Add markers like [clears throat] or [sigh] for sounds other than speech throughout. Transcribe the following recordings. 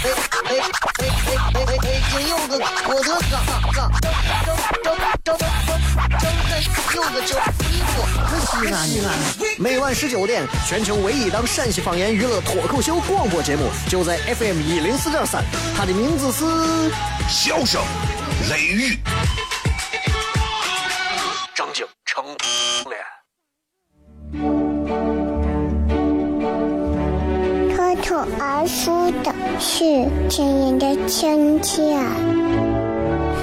嘿，嘿，嘿，嘿，嘿，嘿！金柚子，我的嘎嘎，张张张张张开柚子酒，衣服可西安呢。每晚十九点，全球唯一档陕西方言娱乐脱口秀广播节目，就在 FM 一零四点三，它的名字是《笑声雷雨》。是亲人的亲切，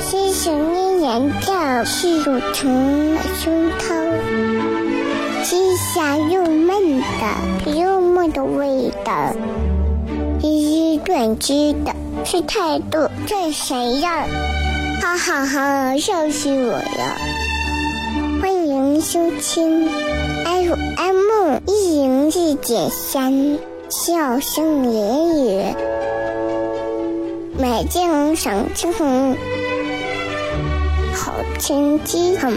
是想念人的是乳虫胸膛，是香又闷的幽默的味道，是短知的是态度这谁呀？哈哈哈，笑死我了！欢迎收听 FM 一零四点三。笑声言语，美景赏晴空，好天气很。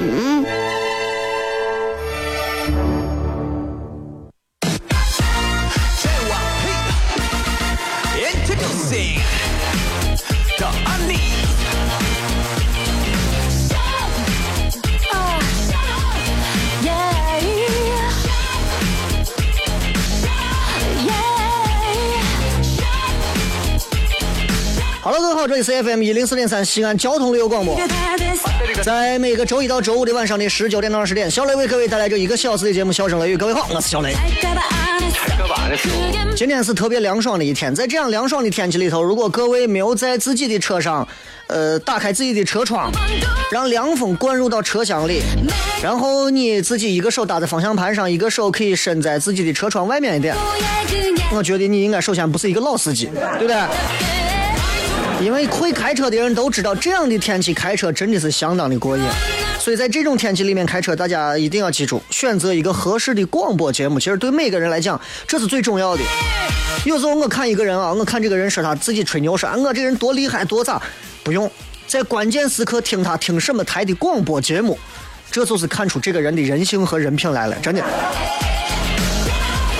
这里是 FM 一零四点三西安交通旅游广播，在每个周一到周五的晚上的十九点到二十点，小雷为各位带来这一个小时的节目《笑声雷雨》。各位好，我是小雷。今天是特别凉爽的一天，在这样凉爽的天气里头，如果各位没有在自己的车上，呃，打开自己的车窗，让凉风灌入到车厢里，然后你自己一个手搭在方向盘上，一个手可以伸在自己的车窗外面一点，我觉得你应该首先不是一个老司机，对不对？因为会开车的人都知道，这样的天气开车真的是相当的过瘾。所以在这种天气里面开车，大家一定要记住，选择一个合适的广播节目。其实对每个人来讲，这是最重要的。有时候我看一个人啊，我看这个人说他自己吹牛说啊，我这人多厉害多咋，不用在关键时刻听他听什么台的广播节目，这就是看出这个人的人性和人品来了，真的。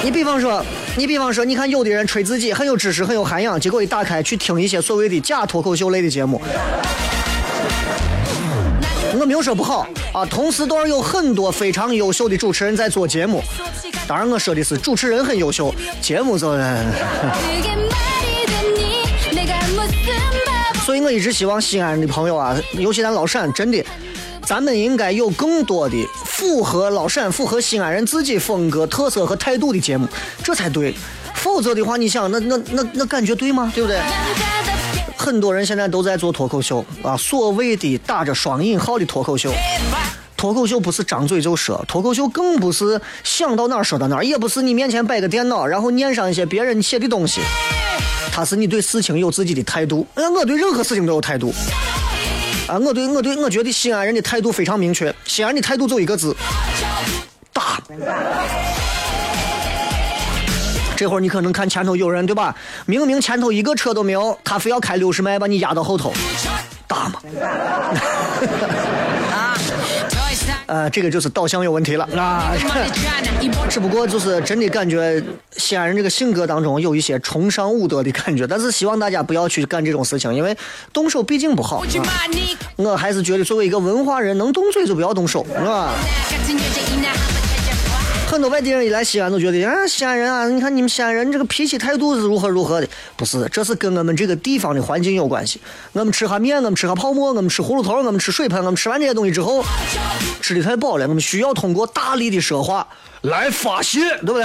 你比方说，你比方说，你看有的人吹自己很有知识、很有涵养，结果一打开去听一些所谓的假脱口秀类的节目。我没有说不好啊，同时段有很多非常优秀的主持人在做节目。当然，我说的是主持人很优秀，节目做人。[laughs] 所以我一直希望西安的朋友啊，尤其咱老陕，真的。咱们应该有更多的符合老陕、符合西安人自己风格、特色和态度的节目，这才对。否则的话，你想，那那那那感觉对吗？对不对？很多人现在都在做脱口秀啊，所谓的打着双引号的脱口秀。脱口秀不是张嘴就说，脱口秀更不是想到哪儿说到哪儿，也不是你面前摆个电脑，然后念上一些别人写的东西。他是你对事情有自己的态度。嗯，我对任何事情都有态度。啊，我对我对我觉得西安人的态度非常明确，西安人的态度就一个字，打。这会儿你可能看前头有人对吧？明明前头一个车都没有，他非要开六十迈把你压到后头，打嘛？[laughs] 呃，这个就是导向有问题了啊！[laughs] 只不过就是真的感觉西安人这个性格当中有一些崇尚武德的感觉，但是希望大家不要去干这种事情，因为动手毕竟不好。我还是觉得作为一个文化人，能动嘴就不要动手，是吧？很多外地人一来西安都觉得啊，西安人啊，你看你们西安人这个脾气态度是如何如何的？不是，这是跟我们这个地方的环境有关系。我们吃下面，我们吃下泡馍，我们吃葫芦头，我们吃水盆，我们吃完这些东西之后，吃的太饱了，我们需要通过大力的说话来发泄，对不对？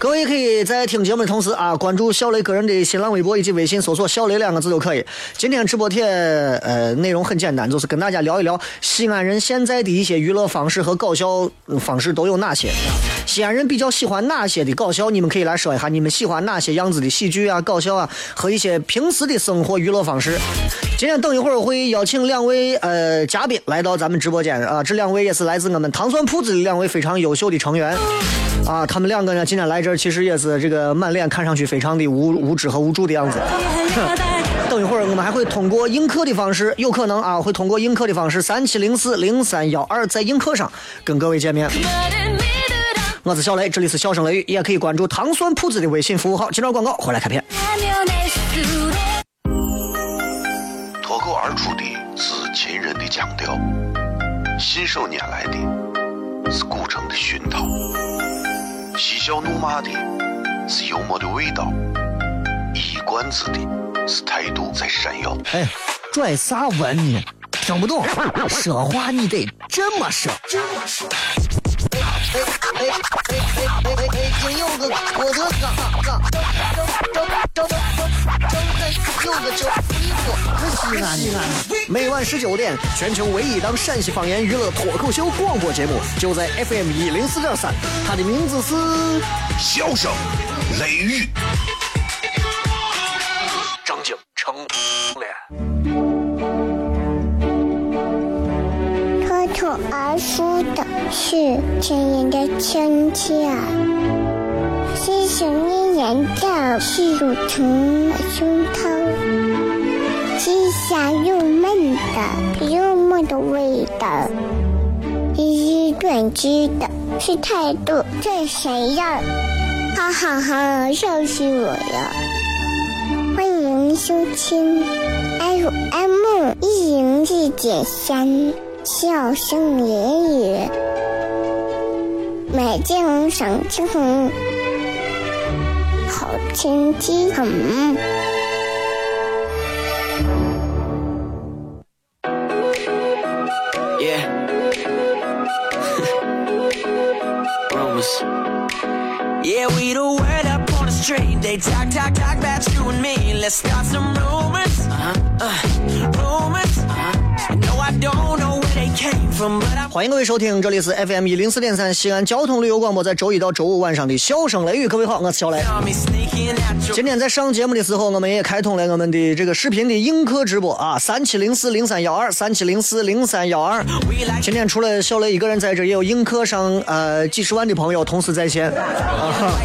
各位可以在听节目的同时啊，关注小雷个人的新浪微博以及微信，搜索“小雷”两个字就可以。今天直播贴呃内容很简单，就是跟大家聊一聊西安人现在的一些娱乐方式和搞笑方式都有哪些。西安人比较喜欢哪些的搞笑？你们可以来说一下，你们喜欢哪些样子的喜剧啊、搞笑啊和一些平时的生活娱乐方式。今天等一会儿会邀请两位呃嘉宾来到咱们直播间啊，这两位也是来自我们糖蒜铺子的两位非常优秀的成员啊，他们两个呢今天来这儿其实也是这个满脸看上去非常的无无知和无助的样子。[laughs] 等一会儿我们还会通过映客的方式，有可能啊会通过映客的方式三七零四零三幺二在映客上跟各位见面。我是小雷，这里是笑声雷雨，也可以关注糖蒜铺子的微信服务号。接着广告，回来开片。脱口而出的是秦人的腔调，信手拈来的是古城的熏陶，嬉笑怒骂的是幽默的味道，一冠子的是态度在闪耀。哎，拽啥文呢？听不懂，说话你得这么说。哎哎哎哎哎哎！京有个郭德纲，张张张张张张有个叫李波，西安西安。每晚十九点，全球唯一档陕西方言娱乐脱口秀广播节目，就在 FM 一零四点三，它的名字是笑声雷雨。张景成脱口而出的是亲人的亲切，是想念人的是乳疼的胸膛，是香又闷的幽默的味道，是短知的是态度这谁呀？哈哈哈，笑死我了！欢迎收听 FM 一零四点三。笑声言语，美景赏晴，好天气很。Yeah. Rumors. Yeah, we the word up on the street. They talk, talk, talk about you and me. Let's start some rumors. Uh-huh. Uh, 欢迎各位收听，这里是 FM 一零四点三西安交通旅游广播，在周一到周五晚上的笑声雷雨。各位好，我是小雷。今天在上节目的时候，我们也开通了我们的这个视频的映客直播啊，三七零四零三幺二，三七零四零三幺二。今天除了小雷一个人在这，也有映客上呃几十万的朋友同时在线。啊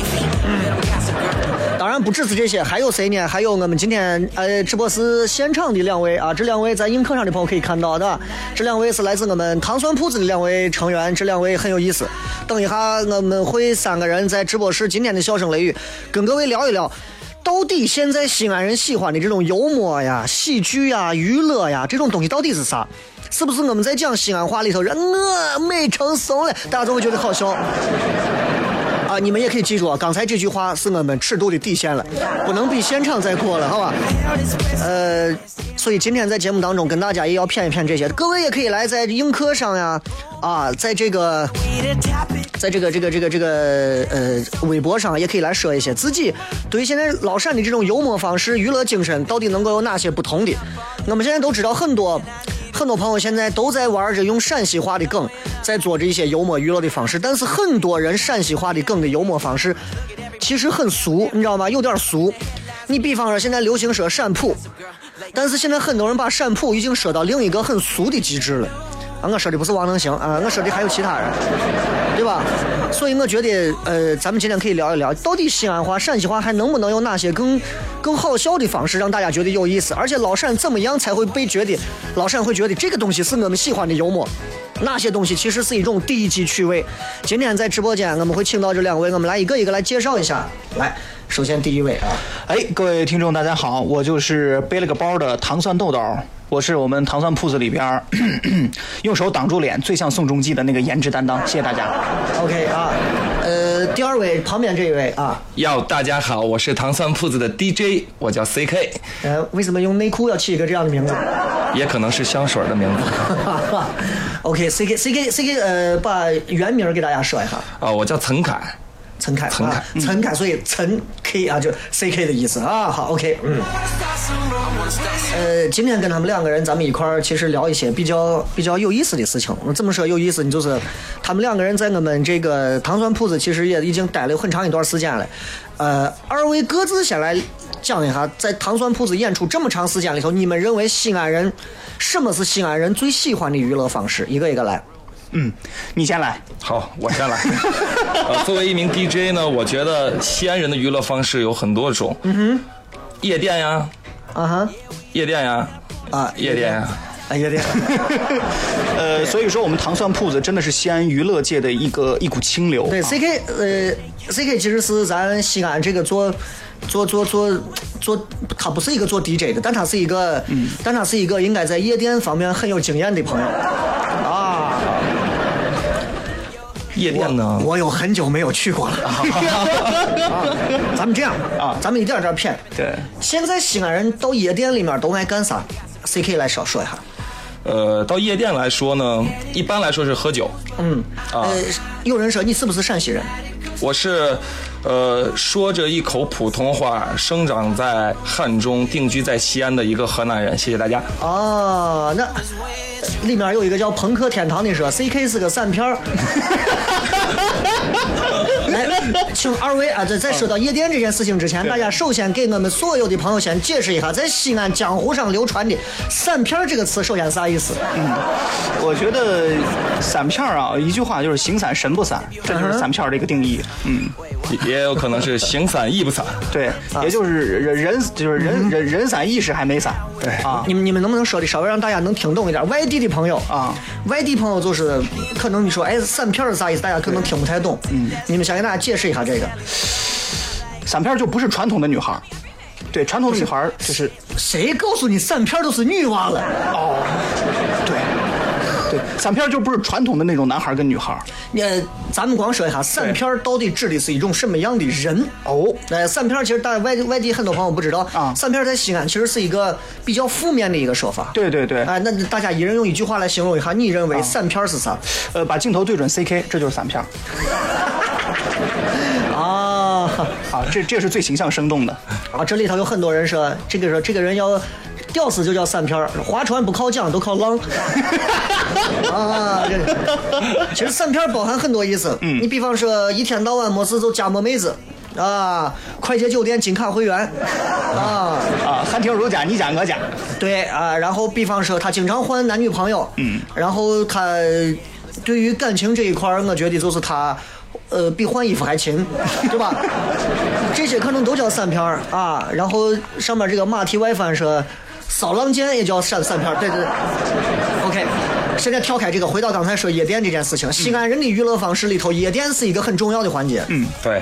然不只是这些，还有谁呢？还有我们今天呃直播室现场的两位啊，这两位在映客上的朋友可以看到的，这两位是来自我们糖蒜铺子的两位成员，这两位很有意思。等一下我们会三个人在直播室今天的笑声雷雨跟各位聊一聊。到底现在西安人喜欢的这种幽默呀、喜剧呀、娱乐呀，这种东西到底是啥？是不是我们在讲西安话里头，人我美成怂了，大家都会觉得好笑？你们也可以记住啊，刚才这句话是我们尺度的底线了，不能比现场再过了，好吧？呃，所以今天在节目当中跟大家也要谝一谝这些，各位也可以来在映客上呀，啊，在这个。在这个这个这个这个呃微博上也可以来说一些自己对于现在老陕的这种幽默方式、娱乐精神到底能够有哪些不同的。我们现在都知道很多很多朋友现在都在玩着用陕西话的梗，在做着一些幽默娱乐的方式，但是很多人陕西话的梗的幽默方式其实很俗，你知道吗？有点俗。你比方说现在流行说陕普，但是现在很多人把陕普已经说到另一个很俗的极致了。啊，我说的不是王能行啊，我说的还有其他人，对吧？所以我觉得，呃，咱们今天可以聊一聊，到底西安话、陕西话还能不能有哪些更更好笑的方式，让大家觉得有意思？而且老陕怎么样才会被觉得，老陕会觉得这个东西是我们喜欢的幽默？哪些东西其实是一种低级趣味？今天在直播间，我们会请到这两位，我们来一个一个来介绍一下。来，首先第一位啊，哎，各位听众，大家好，我就是背了个包的糖蒜豆豆，我是我们糖蒜铺子里边儿 [clears throat] 用手挡住脸最像宋仲基的那个颜值担当，谢谢大家。OK 啊，呃，第二位旁边这一位啊，要，大家好，我是糖蒜铺子的 DJ，我叫 CK，呃，为什么用内裤要起一个这样的名字？也可能是香水的名字 [laughs] OK，C K C K C K，呃，把原名给大家说一下。啊，我叫陈凯，陈凯，陈凯啊陈凯，所以陈 K 啊，就 C K 的意思啊。好，OK，嗯。呃，今天跟他们两个人，咱们一块儿其实聊一些比较比较有意思的事情。这么说有意思，你就是他们两个人在我们这个糖蒜铺子，其实也已经待了很长一段时间了。呃，二位各自先来讲一下，在糖蒜铺子演出这么长时间里头，你们认为西安人什么是西安人最喜欢的娱乐方式？一个一个来。嗯，你先来。好，我先来。[laughs] 呃，作为一名 DJ 呢，我觉得西安人的娱乐方式有很多种。嗯哼，夜店呀，啊哈，夜店呀，啊，夜店呀。啊，夜店。[laughs] 呃，所以说我们糖蒜铺子真的是西安娱乐界的一个一股清流。对，C K 呃，C K 其实是咱西安这个做做做做做，他不是一个做 DJ 的，但他是一个，但他是一个应该在夜店方面很有经验的朋友啊。夜店呢？我有很久没有去过了。[laughs] [laughs] 啊，咱们这样啊咱们一点点骗。对，现在西安人到夜店里面都爱干啥？C K 来少说一下。呃，到夜店来说呢，一般来说是喝酒。嗯，啊呃，有人说你是不是陕西人？我是，呃，说着一口普通话，生长在汉中，定居在西安的一个河南人。谢谢大家。哦，那里面有一个叫朋克天堂的说，C K 是个散片儿。来，请二位啊，在在说到夜店这件事情之前，大家首先给我们所有的朋友先解释一下，在西安江湖上流传的“散片”这个词，首先啥意思？嗯我觉得散片啊，一句话就是形散神不散，这就是散片的一个定义。嗯，也也有可能是形散意不散。对，也就是人人就是人人人散意识还没散。对啊，你们你们能不能说的稍微让大家能听懂一点？外地的朋友啊，外地朋友就是可能你说哎散片是啥意思，大家可能听不太懂。嗯，你们先给大家解释一下这个。散片儿就不是传统的女孩儿，对，传统的女孩儿就是谁告诉你散片儿都是女娃了？哦，散片就不是传统的那种男孩跟女孩儿。呃，咱们光说一下散片到底指的是一种什么样的人？哦，呃，散片其实大家外外地很多朋友不知道啊散片在西安其实是一个比较负面的一个说法。对对对，哎，那大家一人用一句话来形容一下，你认为散片儿是啥？呃，把镜头对准 CK，这就是散片。啊 [laughs] 啊，这这是最形象生动的。啊！这里头有很多人说，这个说这个人要屌丝就叫散片儿，划船不靠桨都靠浪。[laughs] 啊，这其实散片儿包含很多意思。嗯，你比方说一天到晚没事就加摸妹子。啊，快捷酒店金卡会员，啊，啊，汉庭如家，你家我家。对啊，然后比方说他经常换男女朋友，嗯，然后他对于感情这一块儿，我觉得就是他，呃，比换衣服还勤，[laughs] 对吧？这些可能都叫散片儿啊。然后上面这个马蹄外翻说骚浪贱也叫闪散片儿，对对对。OK，现在跳开这个，回到刚才说夜店这件事情，西安人的娱乐方式里头，夜店是一个很重要的环节。嗯对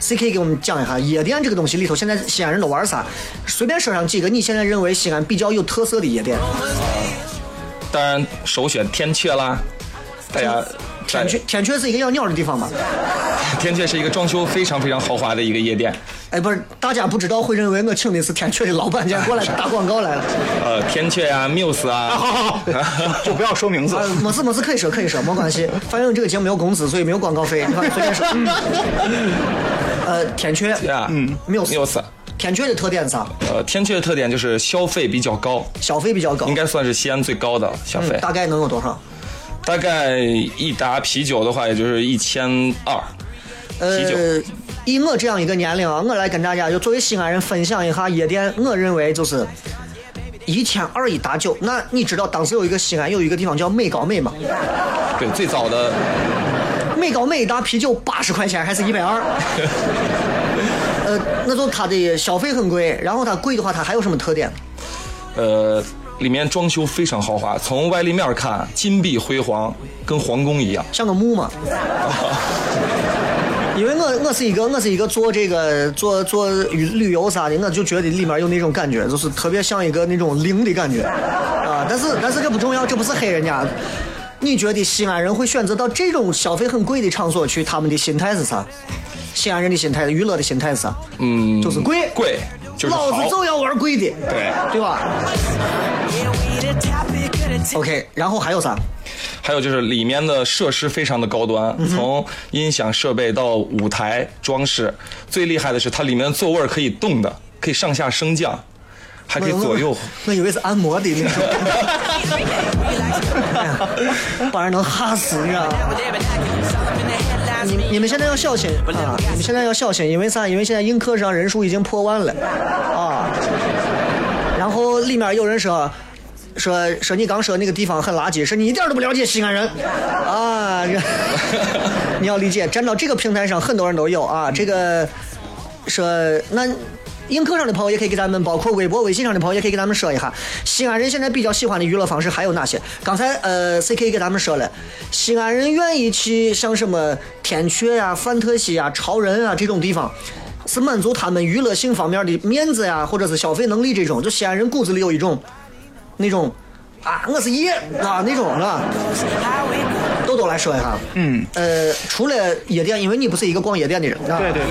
，C K 给我们讲一下夜店这个东西里头，现在西安人都玩啥？随便说上几个你现在认为西安比较有特色的夜店。当然首选天阙啦。大家天阙天阙是一个养鸟的地方吗？[laughs] 天阙是一个装修非常非常豪华的一个夜店。哎，不是，大家不知道会认为我请的是天阙的老板，今天过来打广告来了。[laughs] 呃，天阙呀、Muse 啊，好 [laughs] 好好，就不要说名字啊，。没事没事，可以说可以说，没关系。反正这个节目没有工资，所以没有广告费，你放随便说。嗯呃，天阙，呀，嗯，Muse，，Muse。天阙的特点是啥？呃，天阙的特点就是消费比较高，消费比较高应，该算是西安最高的消费。嗯，大概能有多少？大概一打啤酒的话，也就是一千二。啤酒呃，以我这样一个年龄啊，我来跟大家就作为西安人分享一下夜店，我认为就是一千二一打酒。那你知道当时有一个西安有一个地方叫美高美吗？对，最早的美高美一打啤酒八十块钱还是一百二？[laughs] 呃，那就它的消费很贵，然后它贵的话，它还有什么特点？呃，里面装修非常豪华，从外立面看，金碧辉煌，跟皇宫一样。像个墓嘛。[laughs] 因为我我是一个我是一个做这个做做旅旅游啥的，我就觉得里面有那种感觉，就是特别像一个那种灵的感觉啊。但是但是这不重要，这不是黑人家。你觉得西安人会选择到这种消费很贵的场所去，他们的心态是啥？西安人的心态，娱乐的心态是啥？嗯，就是贵贵，就是老子。就要玩贵的，对对吧？OK，然后还有啥？还还有就是里面的设施非常的高端，从音响设备到舞台装饰，最厉害的是它里面的座位可以动的，可以上下升降，还可以左右。我以为是按摩的那种，[laughs] 哎呀把人能吓死，你知道吗？你你们现在要小心啊！你们现在要小心，因为啥？因为现在映客上人数已经破万了啊！然后里面有人说。说说你刚说那个地方很垃圾，说你一点都不了解西安人啊！[laughs] 你要理解，站到这个平台上，很多人都有啊。这个说那映客上的朋友也可以给咱们，包括微博、微信上的朋友也可以给咱们说一下，西安人现在比较喜欢的娱乐方式还有哪些？刚才呃，C K 给咱们说了，西安人愿意去像什么天阙呀、范特西呀、超人啊这种地方。是满足他们娱乐性方面的面子呀，或者是消费能力这种，就西安人骨子里有一种那种啊，我是夜啊那种是吧？豆豆来说一下，嗯，呃，除了夜店，因为你不是一个逛夜店的人？对对。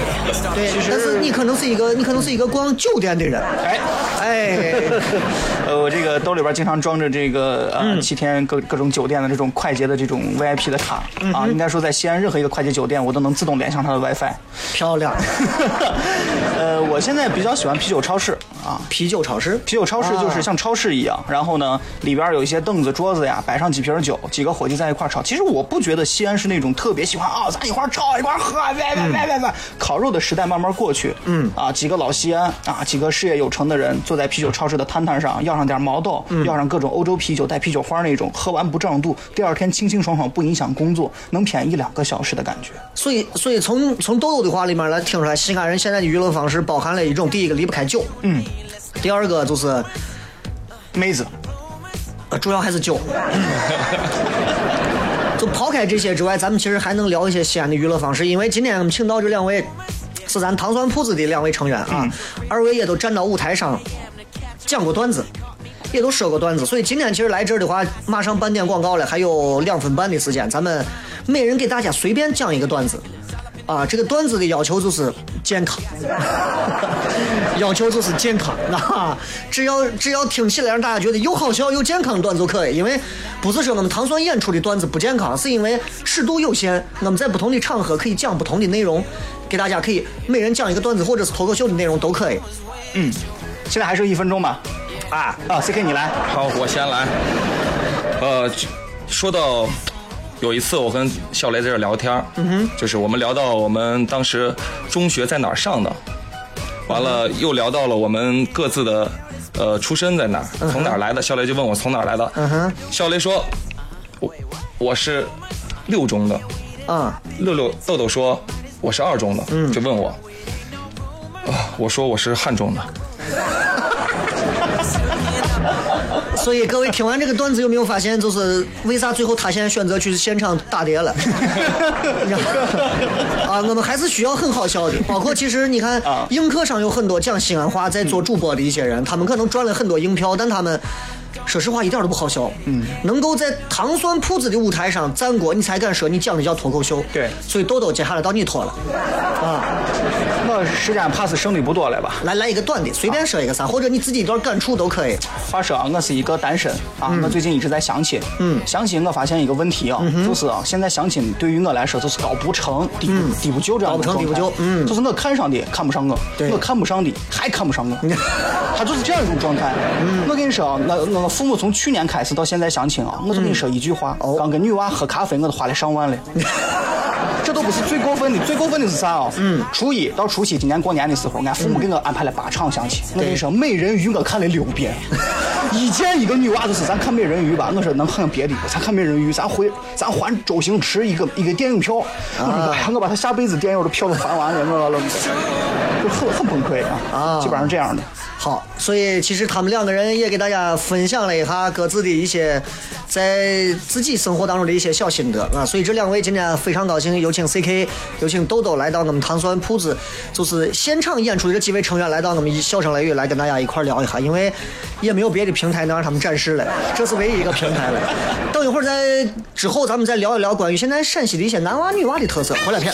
对，但是你可能是一个，你可能是一个逛酒店的人，哎，哎，[laughs] 呃，我这个兜里边经常装着这个呃七天各各种酒店的这种快捷的这种 VIP 的卡啊，应该说在西安任何一个快捷酒店，我都能自动连上它的 WiFi。漂亮，[laughs] 呃，我现在比较喜欢啤酒超市啊，啤酒超市，啤酒超市就是像超市一样，然后呢，里边有一些凳子、桌子呀，摆上几瓶酒，几个伙计在一块儿炒。其实我不觉得西安是那种特别喜欢啊，咱一块儿炒一块儿喝，喂喂喂喂喂，烤肉的时代慢慢过去。嗯，啊，几个老西安啊，几个事业有成的人坐在啤酒超市的摊摊上，要上点毛豆，要上各种欧洲啤酒带啤酒花那种，喝完不胀肚，第二天清清爽爽，不影响工作，能谝一两个小时的感觉。所以，所以从从豆豆的话里面来听出来，西安人现在的娱乐方式包含了一种，第一个离不开酒，嗯，第二个就是妹子，呃，主要还是酒。[laughs] 就抛开这些之外，咱们其实还能聊一些西安的娱乐方式，因为今天我们请到这两位是咱糖酸铺子的两位成员啊，二位也都站到舞台上讲过段子，也都说过段子，所以今天其实来这儿的话，马上半点广告了，还有两分半的时间，咱们每人给大家随便讲一个段子。啊，这个段子的要求就是健康，[laughs] 要求就是健康啊！只要只要听起来让大家觉得又好笑又健康的段子就可以，因为不是说我们糖酸演出的段子不健康，是因为尺度有限，我们在不同的场合可以讲不同的内容，给大家可以每人讲一个段子或者是脱口秀的内容都可以。嗯，现在还剩一分钟吧。啊，啊，CK 你来。好，我先来。呃，说到有一次我跟笑雷在这聊天，嗯哼，就是我们聊到我们当时中学在哪儿上的，完了又聊到了我们各自的呃出身在哪儿，从哪儿来的。笑雷就问我从哪儿来的，嗯哼，笑雷说，我我是六中的，啊，六六豆豆说我是二中的，嗯。就问我，啊，我说我是汉中的，所以各位听完这个段子有没有发现，就是为啥最后他现在选择去现场打碟了？[laughs] 啊，我们还是需要很好笑的。包括其实你看啊，映客上有很多讲西安话在做主播的一些人，他们可能赚了很多硬票，但他们。说 [laughs] 实话，一点都不好笑。嗯，能够在糖酸铺子的舞台上站过，你才敢说你讲的叫脱口秀。对所以豆豆接下来到你脱了，啊，我时间怕是剩的不多了吧？来来一个短的，随便说一个啥，或者你自己一段感触都可以。话说啊，我是一个单身啊，我最近一直在相亲。嗯。相亲我发现一个问题啊，就是啊，现在相亲对于我来说就是高不成低不、低不就这样的高不成低不就嗯。就是我看上的看不上我，我看不上的还看不上我，他就是这样一种状态。[laughs] 我跟你说啊，我我父母从去年开始到现在相亲啊，我就跟你说一句话，哦。刚跟女娃喝咖啡我都花了上万了。[laughs] 这都不是最过分的，最过分的是啥啊？嗯，初一到除夕，今年过年的时候，俺父母给我安排了八场相亲。我跟你说，美人鱼我看了六遍，[laughs] 一见一个女娃就是咱看美人鱼吧，我说能看别的不，咱看美人鱼，咱回咱还周星驰一个一个电影票。我说哎呀，我把他下辈子电影的票都还完了，我了，就很很崩溃啊，啊基本上这样的。好，所以其实他们两个人也给大家分享了一下各自的一些在自己生活当中的一些小心得啊。所以这两位今天非常高兴，有请 CK，有请豆豆来到我们糖酸铺子，就是现场演出的这几位成员来到我们笑声雷雨来跟大家一块聊一下，因为也没有别的平台能让他们展示了，这是唯一一个平台了。等一会儿在之后咱们再聊一聊关于现在陕西的一些男娃女娃的特色。回来片。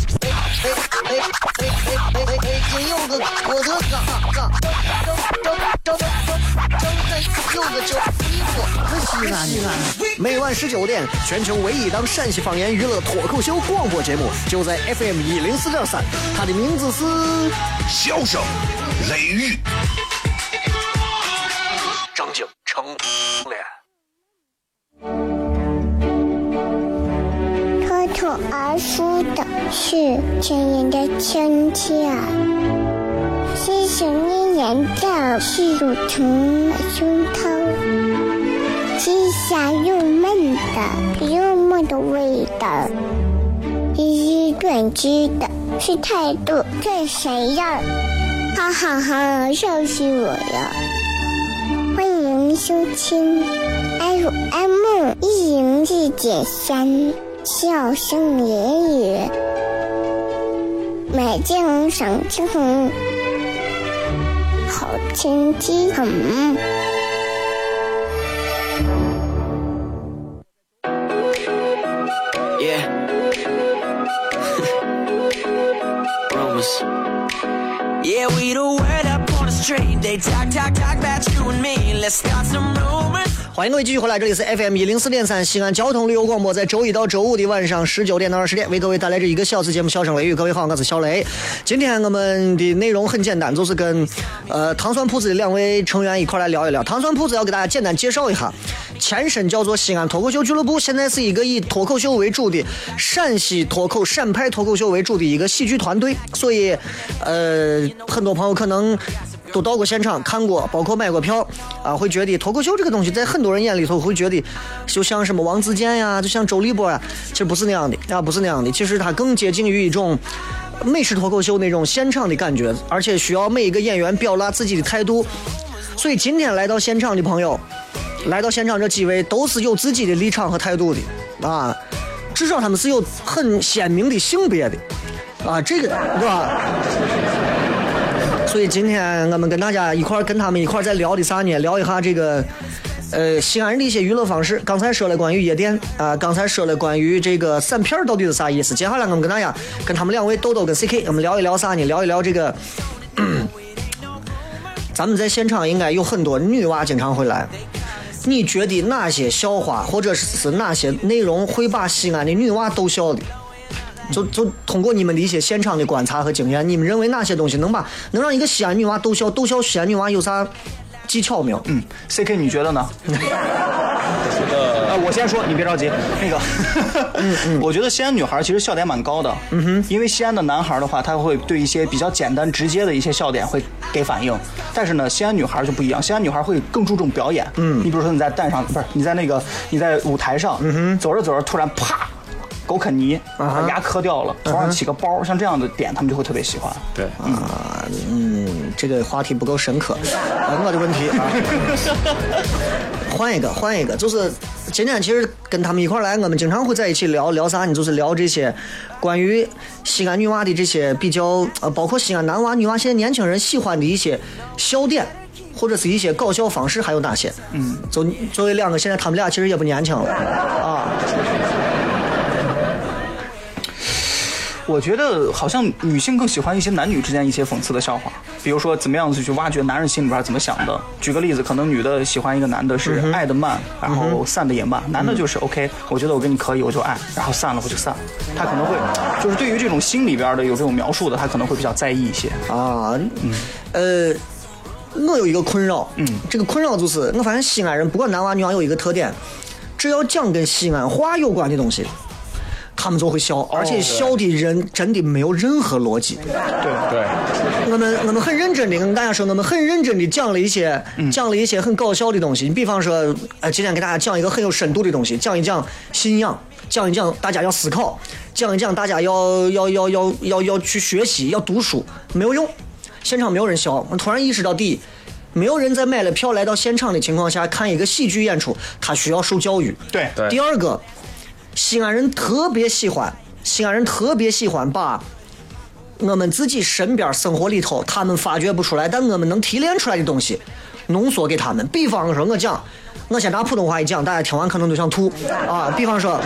哎哎哎！北京有个郭德纲，纲张张张张张开有个叫衣服，可西安西安。每晚十九点，全球唯一档陕西方言娱乐脱口秀广播节目，就在 FM 一零四点三，它的名字是笑声雷雨，张景成脸。脱口而出的是亲人的亲切，是想念人的是乳虫胸膛，是香又闷的幽默的味道，是短知的是态度这谁呀？哈哈哈，笑死我了！欢迎收听 FM 一零四点三。笑声言语，美景赏秋红，好天气很。Yeah. Rumors. Yeah, we the word up on the street. They talk, talk, talk about you and me. Let's start some rumors. 欢迎各位继续回来，这里是 FM 一零四点三西安交通旅游广播，在周一到周五的晚上十九点到二十点，为各位带来这一个小时节目《笑声雷雨》。各位好，我是小雷。今天我们的内容很简单，就是跟呃糖蒜铺子的两位成员一块来聊一聊。糖蒜铺子要给大家简单介绍一下，前身叫做西安脱口秀俱乐部，现在是一个以脱口秀为主的陕西脱口陕派脱口秀为主的一个喜剧团队。所以，呃，很多朋友可能。都到过现场看过，包括买过票啊，会觉得脱口秀这个东西在很多人眼里头会觉得就像什么王自健呀，就像周立波呀，其实不是那样的啊，不是那样的，其实它更接近于一种美式脱口秀那种现场的感觉，而且需要每一个演员表达自己的态度。所以今天来到现场的朋友，来到现场这几位都是有自己的立场和态度的啊，至少他们是有很鲜明的性别的啊，这个对吧？所以今天我们跟大家一块儿跟他们一块儿在聊的啥呢？聊一下这个，呃，西安人的一些娱乐方式。刚才说了关于夜店啊、刚才说了关于这个散片到底是啥意思。接下来我们跟大家跟他们两位豆豆跟 CK，我们聊一聊啥呢？聊一聊这个，咱们在现场应该有很多女娃经常会来。你觉得哪些笑话或者是哪些内容会把西安的女娃逗笑的？就就通过你们的一些现场的观察和经验，你们认为哪些东西能把能让一个西安女娃逗笑？逗笑西安女娃有啥技巧没有？嗯，CK 你觉得呢？呃，我先说，你别着急。那个，嗯嗯，我觉得西安女孩其实笑点蛮高的。嗯哼，因为西安的男孩的话，他会对一些比较简单直接的一些笑点会给反应，但是呢，西安女孩就不一样，西安女孩会更注重表演。嗯，你比如说你在蛋上，不是你在那个你在舞台上，嗯哼，走着走着突然啪。狗啃泥，把牙磕掉了，头上起个包，像这样的点，他们就会特别喜欢。对，啊，嗯，这个话题不够深刻，啊我的问题啊，[laughs] 换一个，换一个，就是今天其实跟他们一块来，我们经常会在一起聊聊啥呢？就是聊这些关于西安女娃的这些比较，呃，包括西安男娃、女娃，现在年轻人喜欢的一些笑点。或者是一些搞笑方式还有哪些？[laughs] 嗯，就作为两个，现在他们俩其实也不年轻了啊。我觉得好像女性更喜欢一些男女之间一些讽刺的笑话，比如说怎么样子去挖掘男人心里边怎么想的。举个例子，可能女的喜欢一个男的是爱的慢，然后散的也慢，男的就是 OK，我觉得我跟你可以，我就爱，然后散了我就散。他可能会就是对于这种心里边的有这种描述的，他可能会比较在意一些。啊，呃，我有一个困扰，嗯，这个困扰就是我发现西安人不管男娃女娃有一个特点，只要讲跟西安话有关的东西，他们就会笑，而且笑的人真的没有任何逻辑。对对，我们我们很认真的跟大家说，我们很认真的讲了一些、讲了一些很搞笑的东西。你比方说，呃，今天给大家讲一个很有深度的东西，讲一讲信仰，讲一讲大家要思考，讲一讲大家要要要要要要去学习，要读书，没有用。现场没有人笑，我突然意识到，第一，没有人在买了票来到现场的情况下看一个喜剧演出，他需要受教育。对对第二个，西安人特别喜欢，西安人特别喜欢把我们自己身边生活里头他们发掘不出来，但我们能提炼出来的东西，浓缩给他们。比方说，我讲，我先拿普通话一讲，大家听完可能都想吐 [laughs] 啊。比方说，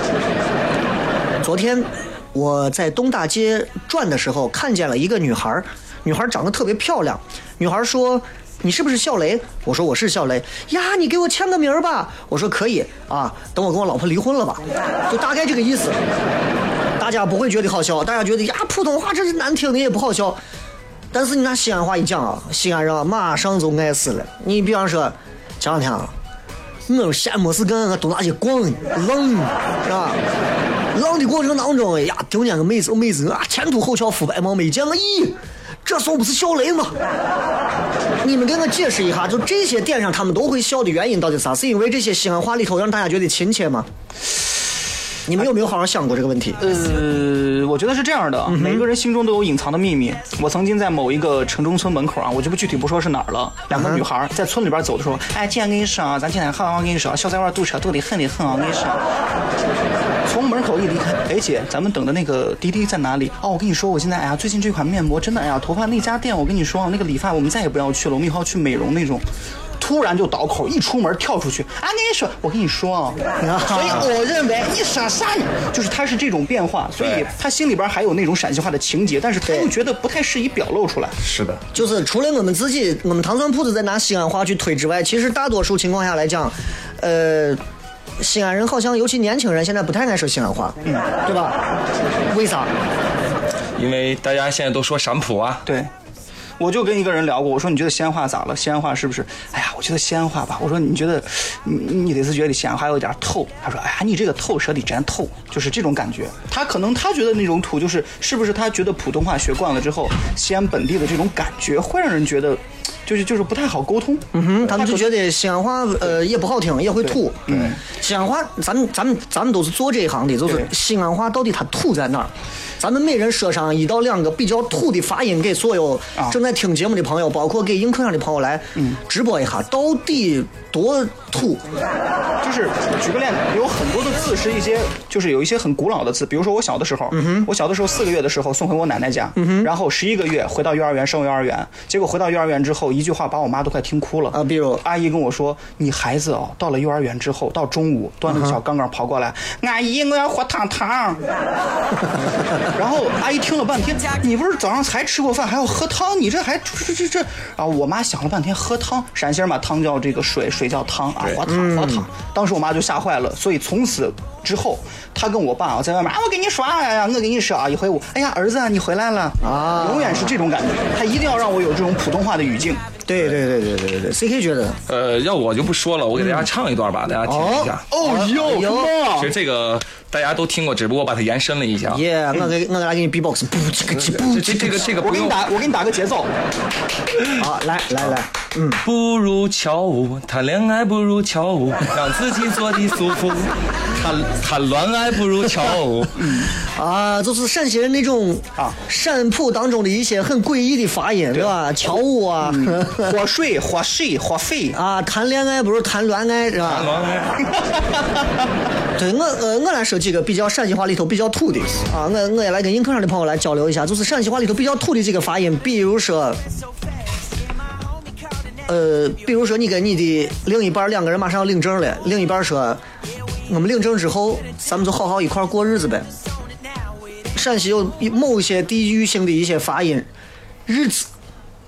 昨天我在东大街转的时候，看见了一个女孩，女孩长得特别漂亮。女孩说：“你是不是小雷？”我说：“我是小雷。”呀，你给我签个名吧。我说：“可以啊，等我跟我老婆离婚了吧。”就大概这个意思。大家不会觉得好笑，大家觉得呀，普通话这是难听的也不好笑。但是你拿西安话一讲啊，西安人马上就爱死了。你比方说，前两天啊，我闲没事干，我东大街逛呢，浪是吧？浪的过程当中，哎呀，听见个妹子，妹子啊，前凸后翘，肤白貌美，见我咦，这时候不是笑雷吗？你们给我解释一下，就这些点上他们都会笑的原因到底啥？是因为这些西安话里头让大家觉得亲切吗？你们有没有好好想过这个问题？呃，我觉得是这样的，每个人心中都有隐藏的秘密。我曾经在某一个城中村门口啊，我就不具体不说是哪儿了，两个女孩在村里边走的时候，哎，姐，我跟你说啊，咱今天好，我跟你说，小菜娃堵车堵得很的很啊，我跟你说。从门口一离开，哎姐，咱们等的那个滴滴在哪里？哦，我跟你说，我现在哎呀，最近这款面膜真的哎呀，头发那家店，我跟你说啊，那个理发我们再也不要去了，我们以后要去美容那种。突然就倒口，一出门跳出去啊！跟你说，我跟你说啊，[laughs] 所以我认为你说啥呢？就是他是这种变化，所以他心里边还有那种陕西话的情节，但是他又觉得不太适宜表露出来。是的，就是除了我们自己，我们糖蒜铺子在拿西安话去推之外，其实大多数情况下来讲，呃，西安人好像尤其年轻人现在不太爱说西安话，嗯，对吧？为啥？因为大家现在都说陕普啊，对，我就跟一个人聊过，我说你觉得西安话咋了？西安话是不是？哎呀，我觉得西安话吧。我说你觉得，你你得是觉得西安话有点透。他说，哎呀，你这个透舌底真透，就是这种感觉。他可能他觉得那种土，就是是不是他觉得普通话学惯了之后，西安本地的这种感觉会让人觉得，就是就是不太好沟通。嗯哼，他们就觉得西安话呃也不好听，也会土。嗯，西安话，咱们咱们咱们都是做这一行的，就是西安话到底它土在哪儿？咱们每人说上一到两个比较土的发音，给所有正在听节目的朋友，包括给映客上的朋友来直播一下，到底多土？就是举个例子，有很多的字是一些，就是有一些很古老的字，比如说我小的时候，我小的时候四个月的时候送回我奶奶家，然后十一个月回到幼儿园上幼儿园，结果回到幼儿园之后，一句话把我妈都快听哭了啊比如阿姨跟我说，你孩子哦，到了幼儿园之后，到中午端了个小缸缸跑过来，阿姨我要喝汤汤，然后阿姨听了半天，你不是早上才吃过饭，还要喝汤，你这还这这这这，然后我妈想了半天，喝汤，陕西人把汤叫这个水，水叫汤啊，喝汤喝汤。当时我妈就吓坏了，所以从此之后，她跟我爸啊在外面啊，我跟你说啊呀，我跟你说啊，一回我，哎呀儿子啊你回来了啊，永远是这种感觉，她一定要让我有这种普通话的语境。对对对对对对对，CK 觉得呃，要我就不说了，我给大家唱一段吧，大家听一下。哦哟哟其实这个大家都听过，只不过把它延伸了一下。耶，我给我来给你 B-box，不这个这个这个我给你打，我给你打个节奏。好，来来来，嗯，不如跳舞，谈恋爱不如跳舞，让自己做的舒服。[laughs] 谈谈恋爱不如跳舞。啊，就是陕西人那种啊陕普当中的一些很诡异的发音，对吧？跳舞啊，喝水，喝水，喝水。啊，谈恋爱不如谈恋爱，是吧？谈恋爱 [laughs] 对我呃，我来说几个比较陕西话里头比较土的啊，我我也来跟映客上的朋友来交流一下，就是陕西话里头比较土的几个发音，比如说。呃，比如说你跟你的另一半两个人马上要领证了，另一半说，我们领证之后，咱们就好好一块过日子呗。陕西有某些地域性的一些发音，日子，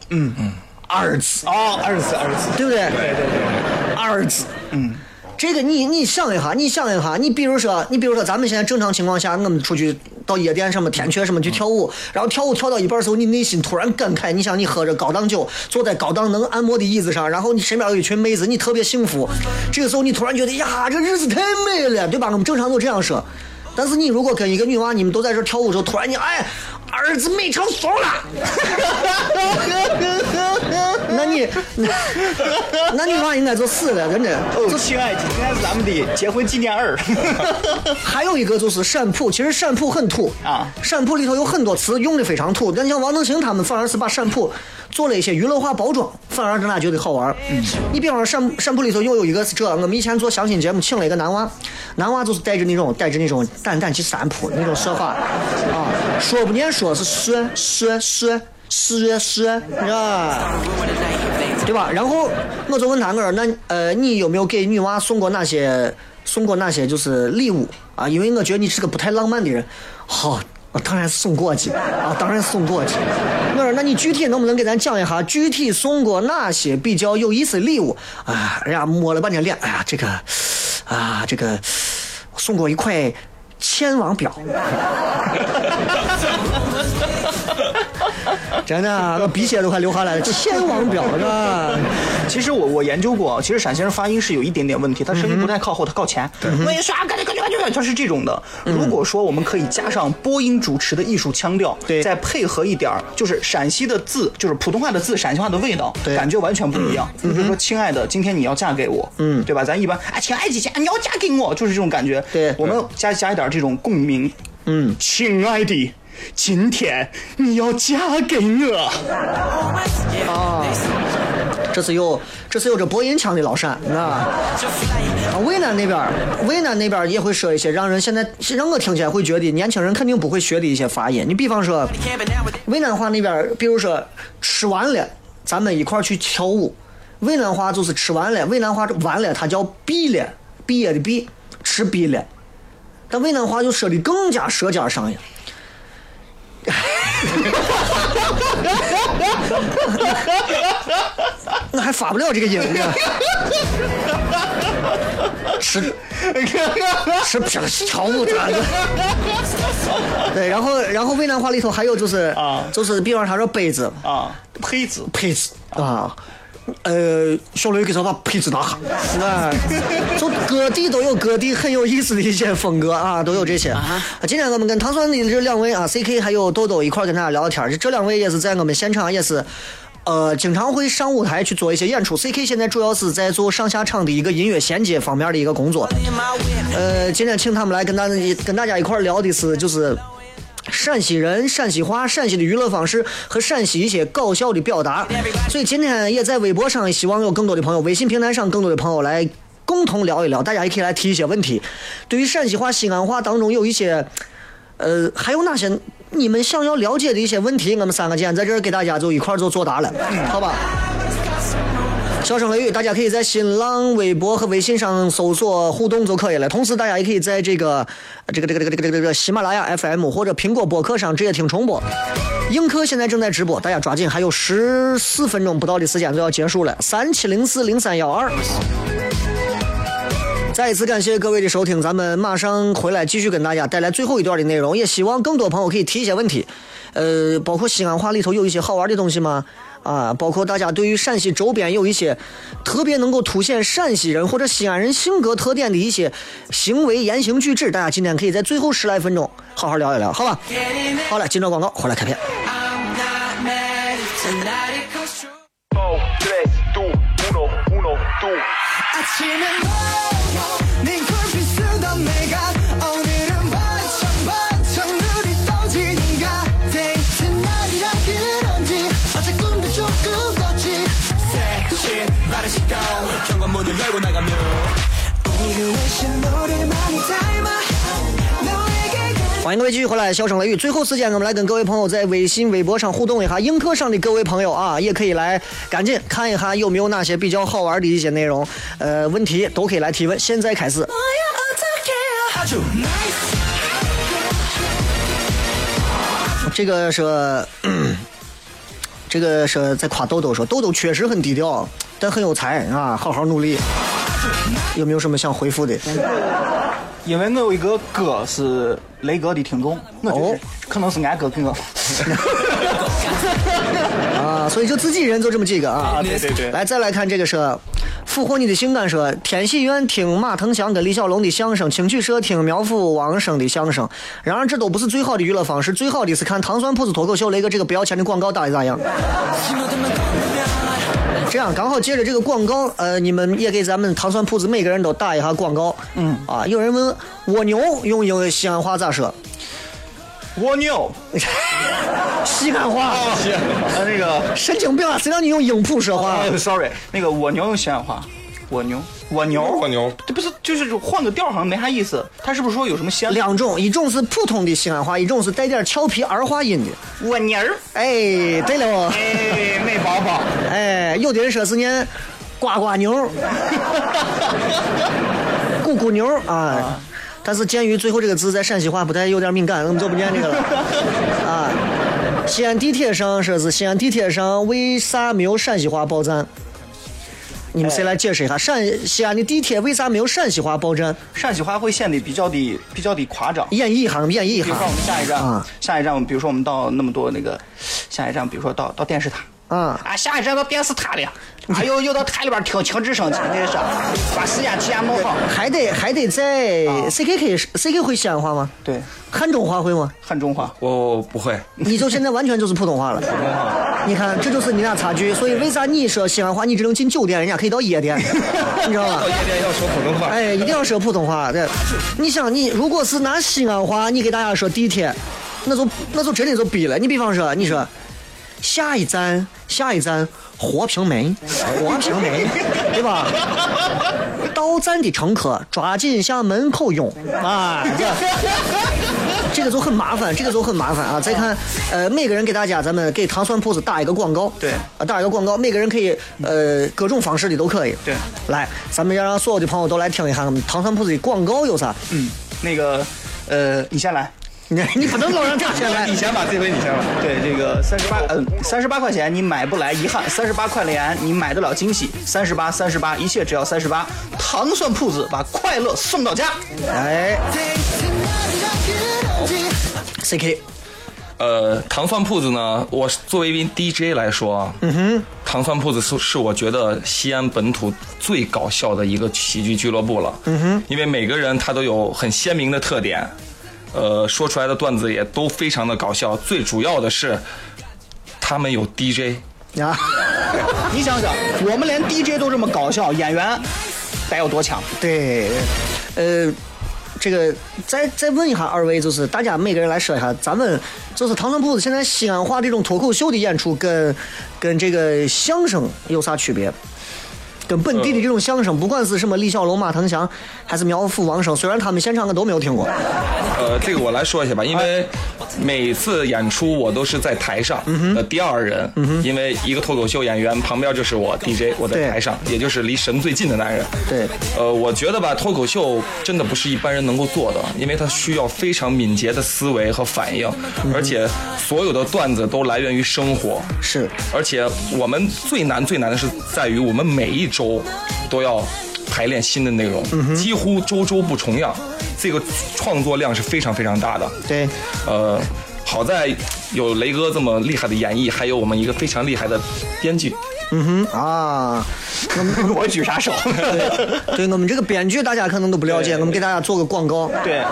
嗯嗯，二子，哦，儿子，二子。对不对？对对对。二子，嗯，这个你你想一下，你想一下，你比如说，你比如说，咱们现在正常情况下，我们出去到夜店什么天阙什么去跳舞，然后跳舞跳到一半的时候，你内心突然感慨，你想你喝着高档酒，坐在高档能按摩的椅子上，然后你身边有一群妹子，你特别幸福，这个时候你突然觉得呀，这日子太美了，对吧？我们正常都这样说。但是你如果跟一个女娃，你们都在这跳舞的时候，突然间，哎，儿子美成怂了，那你你，[laughs] 那那女娃应该就死了，真的。哦，亲爱的，今天是咱们的结婚纪念日。[laughs] 还有一个就是陕普，其实陕普很土啊陕普里头有很多词用的非常土，但像王能行他们反而是把陕普做了一些娱乐化包装，反而让大家觉得好玩。嗯，你比方说陕陕普里头又有一个是这，我们以前做相亲节目请了一个男娃，男娃就是带着那种带着那种淡淡去陕普那种说话啊，说不念说是说说说说说，啊。对吧？然后我就问他，我说那呃，你有没有给女娃送过哪些送过哪些就是礼物啊？因为我觉得你是个不太浪漫的人。好、我当然是送过去啊，当然送过去。我说那你具体能不能给咱讲一下，具体送过哪些比较有意思的礼物啊？人家摸了半天脸，哎呀，这个啊，这个送过一块千王表。[laughs] 真的啊，我鼻血都快流下来了。千王表是吧？其实我我研究过，其实陕西人发音是有一点点问题，他声音不太靠后，他靠前。为啥？嘎嘎嘎嘎嘎，他是这种的。如果说我们可以加上播音主持的艺术腔调，对再配合一点儿就是陕西的字，就是普通话的字，陕西话的味道，对感觉完全不一样。你比如说，亲爱的，今天你要嫁给我，嗯对吧？咱一般，哎，亲爱的姐姐，你要嫁给我，就是这种感觉。对我们加加一点这种共鸣。嗯，亲爱的，今天你要嫁给我。啊，这是有这是有这播音腔的老陕啊。渭南那边，渭南那边也会说一些让人现在让我听起来会觉得年轻人肯定不会学的一些发音。你比方说，渭南话那边，比如说吃完了，咱们一块去跳舞。渭南话就是吃完了，渭南话完了它叫毕了，毕业的毕，吃毕了。但渭南话就说的更加舌尖上扬。[laughs] 我还发不了这个音呢。吃吃这个跳舞咋的？对，然后然后渭南话里头还有就是啊就是比方说他说杯子啊，胚子，胚子啊。呃，小雷给他把配置拿下，[laughs] 啊，就各地都有各地很有意思的一些风格啊，都有这些。啊今天我们跟唐酸的这两位啊，CK 还有豆豆一块儿跟大家聊聊天儿，这这两位也是在我们现场也是。呃，经常会上舞台去做一些演出。CK 现在主要是在做上下场的一个音乐衔接方面的一个工作。呃，今天请他们来跟大家跟大家一块儿聊的是，就是陕西人、陕西话、陕西的娱乐方式和陕西一些搞笑的表达。所以今天也在微博上，希望有更多的朋友，微信平台上更多的朋友来共同聊一聊，大家也可以来提一些问题。对于陕西话、西安话当中有一些，呃，还有哪些你们想要了解的一些问题，我们三个今天在这儿给大家就一块儿做作答了，好吧？笑声雷雨，大家可以在新浪微博和微信上搜索互动就可以了。同时，大家也可以在这个这个这个这个这个这个喜马拉雅 FM 或者苹果播客上直接听重播。映客现在正在直播，大家抓紧，还有十四分钟不到的时间就要结束了。三七零四零三幺二。再一次感谢各位的收听，咱们马上回来继续跟大家带来最后一段的内容，也希望更多朋友可以提一些问题，呃，包括西安话里头有一些好玩的东西吗？啊，包括大家对于陕西周边有一些特别能够凸显陕西人或者西安人性格特点的一些行为言行举止，大家今天可以在最后十来分钟好好聊一聊，好吧？好了，进到广告，回来开片。열고 나가면 오늘의 신노래를 많이 닮아 너에게 欢迎各位继续回来，笑声雷雨。最后时间，我们来跟各位朋友在微信、微博上互动一下。映客上的各位朋友啊，也可以来赶紧看一下有没有哪些比较好玩的一些内容，呃，问题都可以来提问。现在开始。 뭐야 어떡해 아주 nice 这个是，这个是在夸豆豆说，豆豆确实很低调， 但很有才啊，好好努力。有没有什么想回复的？因为我有一个哥是雷哥的听众，哦可能是俺哥跟我。[laughs] 啊，所以就自己人就这么几个啊。啊对对对来，再来看这个是俘获你的性感说，天喜院听马腾祥跟李小龙的相声，青曲社听苗阜王声的相声。然而这都不是最好的娱乐方式，最好的是看糖蒜铺子脱口秀雷哥这个不要钱的广告打的咋样？这样刚好借着这个广告，呃，你们也给咱们糖蒜铺子每个人都打一下广告。嗯啊，有人问蜗牛用英西安话咋说？蜗牛，[laughs] 西安话。西呃，那个神经病啊！谁让你用英普说话？呃，sorry，那个蜗牛用西安话，蜗牛，蜗牛，蜗牛这不是就是换个调好像没啥意思。他是不是说有什么西安？两种，一种是普通的西安话，一种是带点俏皮儿化音的。蜗牛儿，哎，对了，哎，美宝宝，哎，有的人说是念呱呱牛，咕咕牛啊。但是鉴于最后这个字在陕西话不太有点敏感，我们就不念这个了啊。西安地铁上说是西安地铁上为啥没有陕西话报站？你们谁来解释一下？陕西安的地铁为啥没有陕西话报站？陕西话会显得比较的比较的夸张。演绎一下，演绎一下比如说我们下一站，啊下一站，比如说我们到那么多那个，下一站，比如说到到电视塔。啊！啊，下一站到电视塔了，啊，又又到塔里边听听直升机，那是把时间提前弄好。还得还得在啊 CK CK 会西安话吗？对，汉中话会吗？汉中话。我不会，你就现在完全就是普通话了。你看，这就是你俩差距。所以为啥你说西安话，你只能进酒店，人家可以到夜店，[laughs] 你知道吧到？夜店要说普通话。哎，一定要说普通话。对，你想，你如果是拿西安话，你给大家说地铁，那就那就真的就逼了。你比方说，你说下一站，下一站和平门，[laughs] 和平门，对吧？到站的乘客抓紧向门口涌啊！这这个就很麻烦，这个就很麻烦啊！再看，呃，每个人给大家，咱们给糖蒜铺子打一个广告，对啊，打一个广告，每个人可以，呃，各种方式的都可以，对，来，咱们要让所有的朋友都来听一下我们糖蒜铺子的广告有啥？嗯，那个，呃，你先来。你 [laughs] 你不能老让这样先来你，先吧，这回你先吧。对，这个三十八，嗯，三十八块钱你买不来遗憾，三十八块钱你买得了惊喜，三十八，三十八，一切只要三十八。糖蒜铺子把快乐送到家。哎，CK，呃，糖蒜铺子呢，我作为一名 DJ 来说啊，嗯哼，糖蒜铺子是是我觉得西安本土最搞笑的一个喜剧俱乐部了，嗯哼，因为每个人他都有很鲜明的特点，呃，说出来的段子也都非常的搞笑，最主要的是他们有 DJ，啊，[laughs] 你想想，我们连 DJ 都这么搞笑，演员得有多强？对，呃。这个再再问一下二位，就是大家每个人来说一下，咱们就是糖蒜铺子现在西安话这种脱口秀的演出跟跟这个相声有啥区别？跟本地的这种相声，不管是什么李小龙、马腾祥，还是苗阜、王声，虽然他们现场我都没有听过，呃，这个我来说一下吧，因为每次演出我都是在台上的第二人，因为一个脱口秀演员旁边就是我 DJ，我在台上，也就是离神最近的男人。对，呃，我觉得吧，脱口秀真的不是一般人能够做的，因为它需要非常敏捷的思维和反应，而且所有的段子都来源于生活。是。而且我们最难最难的是在于我们每一周都要排练新的内容，几乎周周不重样，这个创作量是非常非常大的。对，呃，好在有雷哥这么厉害的演绎，还有我们一个非常厉害的编剧。啊，[laughs] 我们我举啥手？对我们这个编剧大家可能都不了解，我们给大家做个广告，对，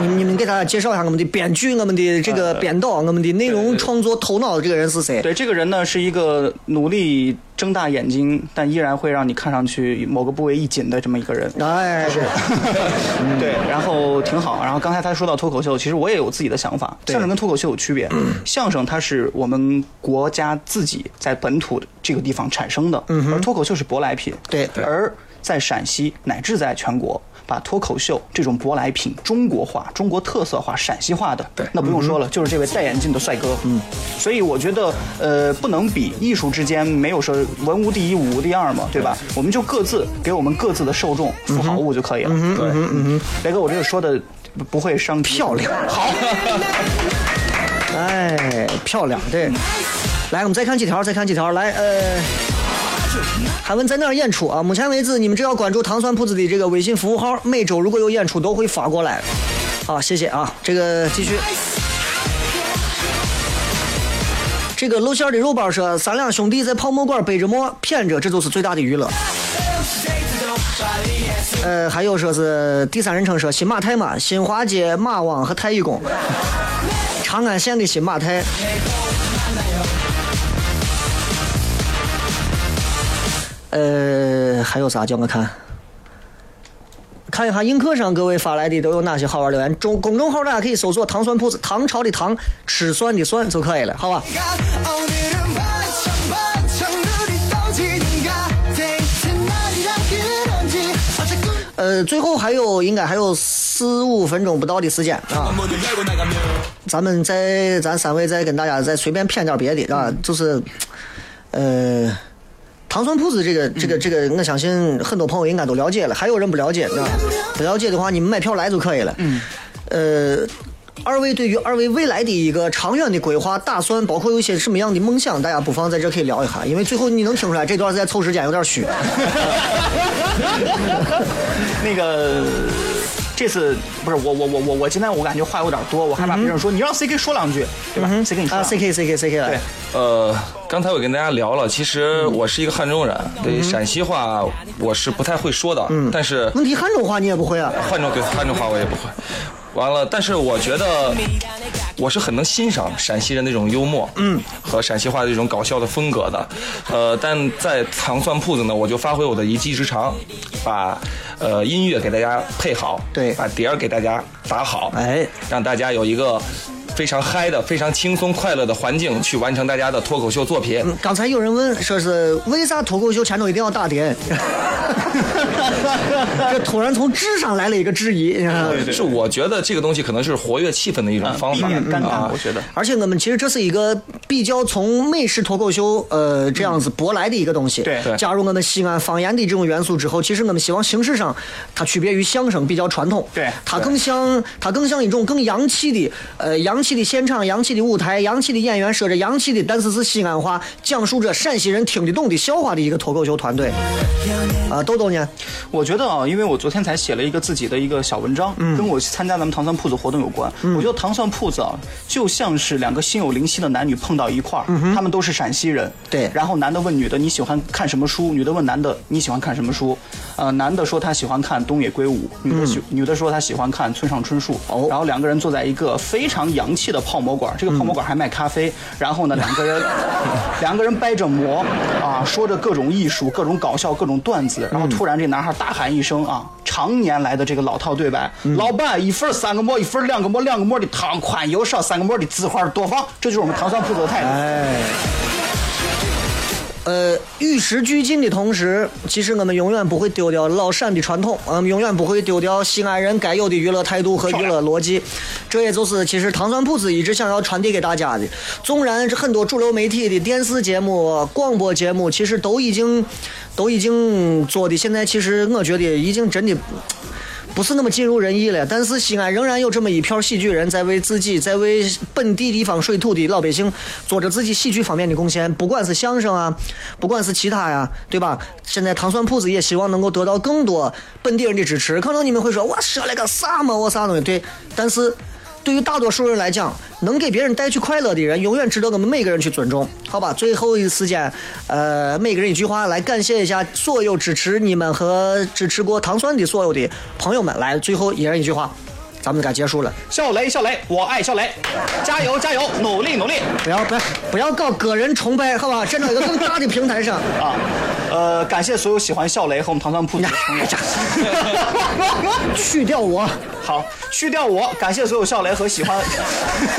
你你们给大家介绍一下我们的编剧、我们的这个编导、我们的内容创作头脑的这个人是谁？对，这个人呢是一个努力睁大眼睛，但依然会让你看上去某个部位一紧的这么一个人。哎，是，[laughs] 对，然后挺好。然后刚才他说到脱口秀，其实我也有自己的想法。相声跟脱口秀有区别，相声它是我们国家自己在本土这个地方产生的，而脱口秀是舶来品。对而在陕西乃至在全国。把脱口秀这种舶来品中国化、中国特色化、陕西化的，对那不用说了，就是这位戴眼镜的帅哥。嗯，所以我觉得，呃，不能比艺术之间没有说文无第一，武无第二嘛，对吧？我们就各自给我们各自的受众服好物就可以了。对，嗯雷哥，我这个说的不不会伤漂亮，好，[laughs] 哎，漂亮，对。来，我们再看几条，再看几条。来，呃，还问在哪儿演出啊？目前为止，你们只要关注糖蒜铺子的这个微信服务号，每周如果有演出都会发过来。好，谢谢啊。这个继续。这个露馅的肉包说，三两兄弟在泡沫馆背着馍骗着，这就是最大的娱乐。呃，还有说是第三人称说新马泰嘛，新华街马王和太乙宫，长安县的新马泰。呃，还有啥？叫我看，看一下映客上各位发来的都有哪些好玩留言。中公众号大家可以搜索“糖蒜铺子”，唐朝的唐，吃蒜的蒜就可以了，好吧？呃，最后还有应该还有四五分钟不到的时间啊，咱们再咱三位再跟大家再随便骗点别的啊，就是，呃。糖蒜铺子这个这个这个，我相信很多朋友应该都了解了，还有人不了解啊？不了解的话，你们买票来就可以了。嗯。呃，二位对于二位未来的一个长远的规划打算，包括有些什么样的梦想，大家不妨在这可以聊一下，因为最后你能听出来这段是在凑时间，有点虚。[laughs] 那个这次不是我我我我我今天我感觉话有点多，我害怕别人说你让 CK 说两句，对吧？CK 你说。啊，C K C K C K 来。对，呃，刚才我跟大家聊了，其实我是一个汉中人，对陕西话我是不太会说的，但是问题汉中话你也不会啊？汉中对汉中话我也不会。完了，但是我觉得我是很能欣赏陕西人那种幽默，嗯，和陕西话的这种搞笑的风格的。呃，但在糖蒜铺子呢，我就发挥我的一技之长，把呃音乐给大家配好，对。把碟儿给大家打好，哎，让大家有一个非常嗨的、非常轻松快乐的环境去完成大家的脱口秀作品。刚才有人问说是为啥脱口秀前头一定要打碟？[laughs] 这突然从智上来了一个质疑。是我觉得这个东西可能是活跃气氛的一种方法避免尴尬啊我觉得而且我们其实这是一个比较从美式脱口秀呃这样子舶来的一个东西。对对加入我们西安方言的这种元素之后，其实我们希望形式上它区别于相声比较传统。对它更像它更像一种更洋气的呃洋气的现场、洋气的舞台、洋气的演员，说着洋气的，但是是西安话，讲述着陕西人听得懂的笑话的一个脱口秀团队。啊，豆豆呢？我觉得啊，因为我昨天才写了一个自己的一个小文章，跟我参加咱们糖蒜铺子活动有关。我觉得糖蒜铺子啊，就像是两个心有灵犀的男女碰到一块儿，他们都是陕西人。对然后男的问女的你喜欢看什么书，女的问男的你喜欢看什么书。呃，男的说他喜欢看东野圭吾，女的喜、女的说她喜欢看村上春树。哦然后两个人坐在一个非常洋气的泡馍馆，这个泡馍馆还卖咖啡。然后呢，两个人 [laughs] 两个人掰着馍啊，说着各种艺术、各种搞笑、各种段子。然后突然这男孩大喊一声啊，常年来的这个老套对白：老板，一份三个馍，一份两个馍，两个馍的汤宽油少，三个馍的字花多放。这就是我们糖蒜铺子的态度。哎，呃，与时俱进的同时，其实我们永远不会丢掉老陕的传统，我们永远不会丢掉西安人该有的娱乐态度和娱乐逻辑。这也就是其实糖蒜铺子一直想要传递给大家的。纵然是很多主流媒体的电视节目、广播节目，其实都已经都已经做的，现在其实我觉得已经真的。不是那么尽如人意了，但是西安仍然有这么一票喜剧人在为自己，在为本地地方水土的老百姓做着自己喜剧方面的贡献，不管是相声啊，不管是其他呀，对吧？现在糖蒜铺子也希望能够得到更多本地人的支持。可能你们会说，我说了个啥嘛，我啥东西？对，但是对于大多数人来讲，能给别人带去快乐的人，永远值得我们每个人去尊重，好吧？最后一时间，呃，每个人一句话来感谢一下所有支持你们和支持过糖蒜的所有的朋友们。来，最后一人一句话，咱们该结束了。笑雷，笑雷，我爱笑雷，加油，加油，努力，努力不要不要不要搞个人崇拜，好吧？站到一个更大的平台上。[laughs] 啊！呃，感谢所有喜欢笑雷和我们糖糖铺子的朋友。[laughs] 去掉我。好，去掉我，感谢所有笑雷和喜欢。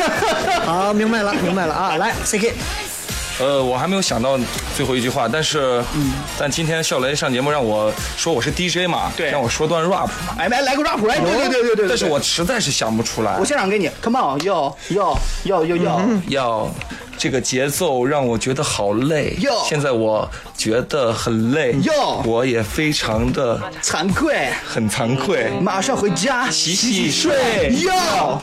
[laughs] 好，明白了，明白了啊！来，CK，呃，我还没有想到最后一句话，但是，嗯。但今天笑雷上节目让我说我是 DJ 嘛，对。让我说段 rap，嘛。哎，来来个 rap，来，对对对对对。但是我实在是想不出来。我。现场给你，Come on，yo yo yo yo yo，要这个节奏让我觉得好累。哟，现在我觉得很累。哟我也非常的惭愧，很惭愧。马上回家洗洗睡。哟。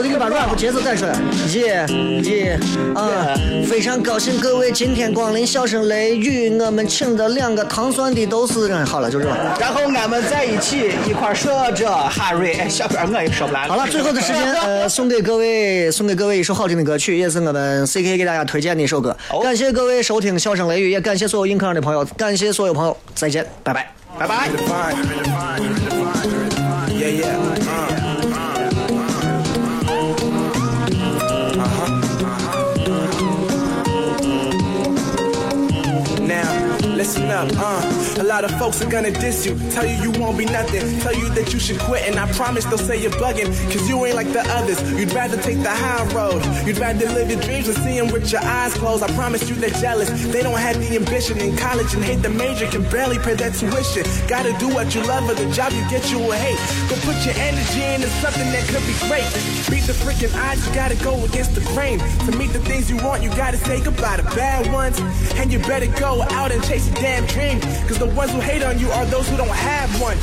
我都给你把 rap 节奏带出来，耶耶啊！非常高兴各位今天光临笑声雷雨，我们请的两个糖蒜的都是人。好了，就这吧。然后俺们在一起一块儿说着 Harry，哎，小编我也说不来了。好了，最后的时间，呃，送给各位，送给各位一首好听的歌曲，也是我们 CK 给大家推荐的一首歌。感谢各位收听笑声雷雨，也感谢所有映客上的朋友，感谢所有朋友，再见，拜拜。拜拜。Yeah, yeah. Listen up, uh. A lot of folks are gonna diss you, tell you you won't be nothing, tell you that you should quit, and I promise they'll say you're bugging, cause you ain't like the others. You'd rather take the high road, you'd rather live your dreams and see them with your eyes closed. I promise you they're jealous, they don't have the ambition in college and hate the major, can barely pay that tuition. Gotta do what you love, or the job you get you will hate. Go put your energy into something that could be great. Beat the freaking odds, you gotta go against the grain. To meet the things you want, you gotta say goodbye to bad ones. And you better go out and chase a damn dream. Cause the ones who hate on you are those who don't have one.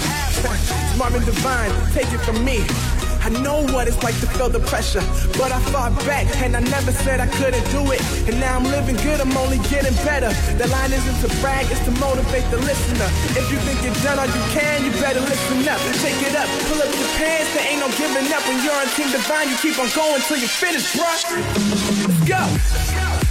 Marvin Divine, take it from me. I know what it's like to feel the pressure, but I fought back and I never said I couldn't do it. And now I'm living good, I'm only getting better. The line isn't to brag, it's to motivate the listener. If you think you've done all you can, you better listen up. Shake it up, pull up your pants, there ain't no giving up. When you're on Team Divine, you keep on going till you finish, bruh. Let's go.